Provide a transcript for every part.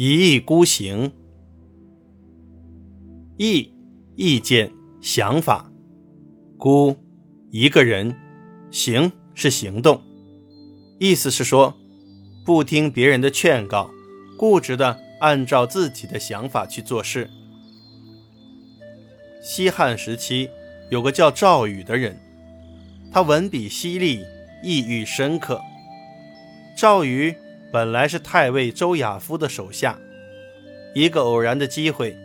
一意孤行，意意见、想法，孤一个人，行是行动，意思是说，不听别人的劝告，固执的按照自己的想法去做事。西汉时期有个叫赵禹的人，他文笔犀利，意蕴深刻。赵禹。本来是太尉周亚夫的手下，一个偶然的机会，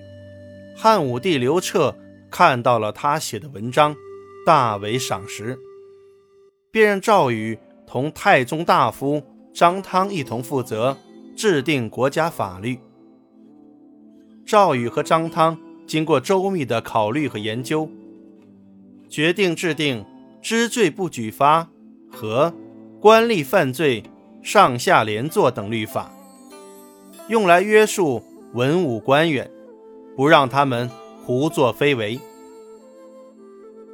汉武帝刘彻看到了他写的文章，大为赏识，便让赵禹同太宗大夫张汤一同负责制定国家法律。赵禹和张汤经过周密的考虑和研究，决定制定“知罪不举发”和“官吏犯罪”。上下连坐等律法，用来约束文武官员，不让他们胡作非为。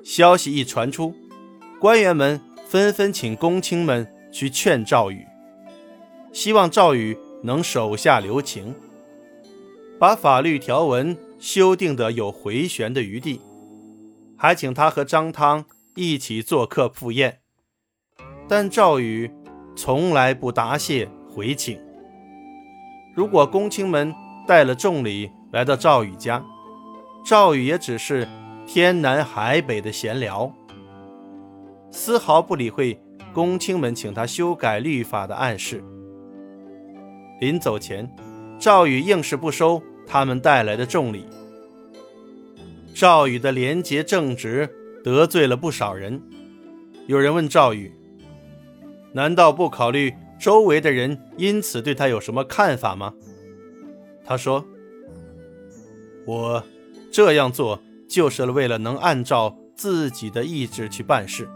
消息一传出，官员们纷纷请公卿们去劝赵禹，希望赵禹能手下留情，把法律条文修订得有回旋的余地，还请他和张汤一起做客赴宴。但赵禹。从来不答谢回请。如果公卿们带了重礼来到赵宇家，赵宇也只是天南海北的闲聊，丝毫不理会公卿们请他修改律法的暗示。临走前，赵宇硬是不收他们带来的重礼。赵宇的廉洁正直得罪了不少人。有人问赵宇。难道不考虑周围的人因此对他有什么看法吗？他说：“我这样做就是为了能按照自己的意志去办事，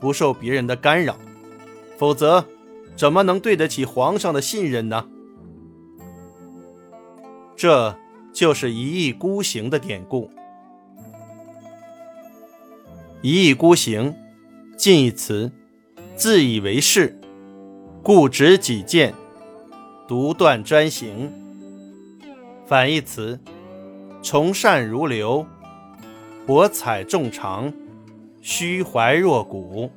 不受别人的干扰。否则，怎么能对得起皇上的信任呢？”这就是一意孤行的典故。一意孤行，近义词。自以为是，固执己见，独断专行。反义词：从善如流，博采众长，虚怀若谷。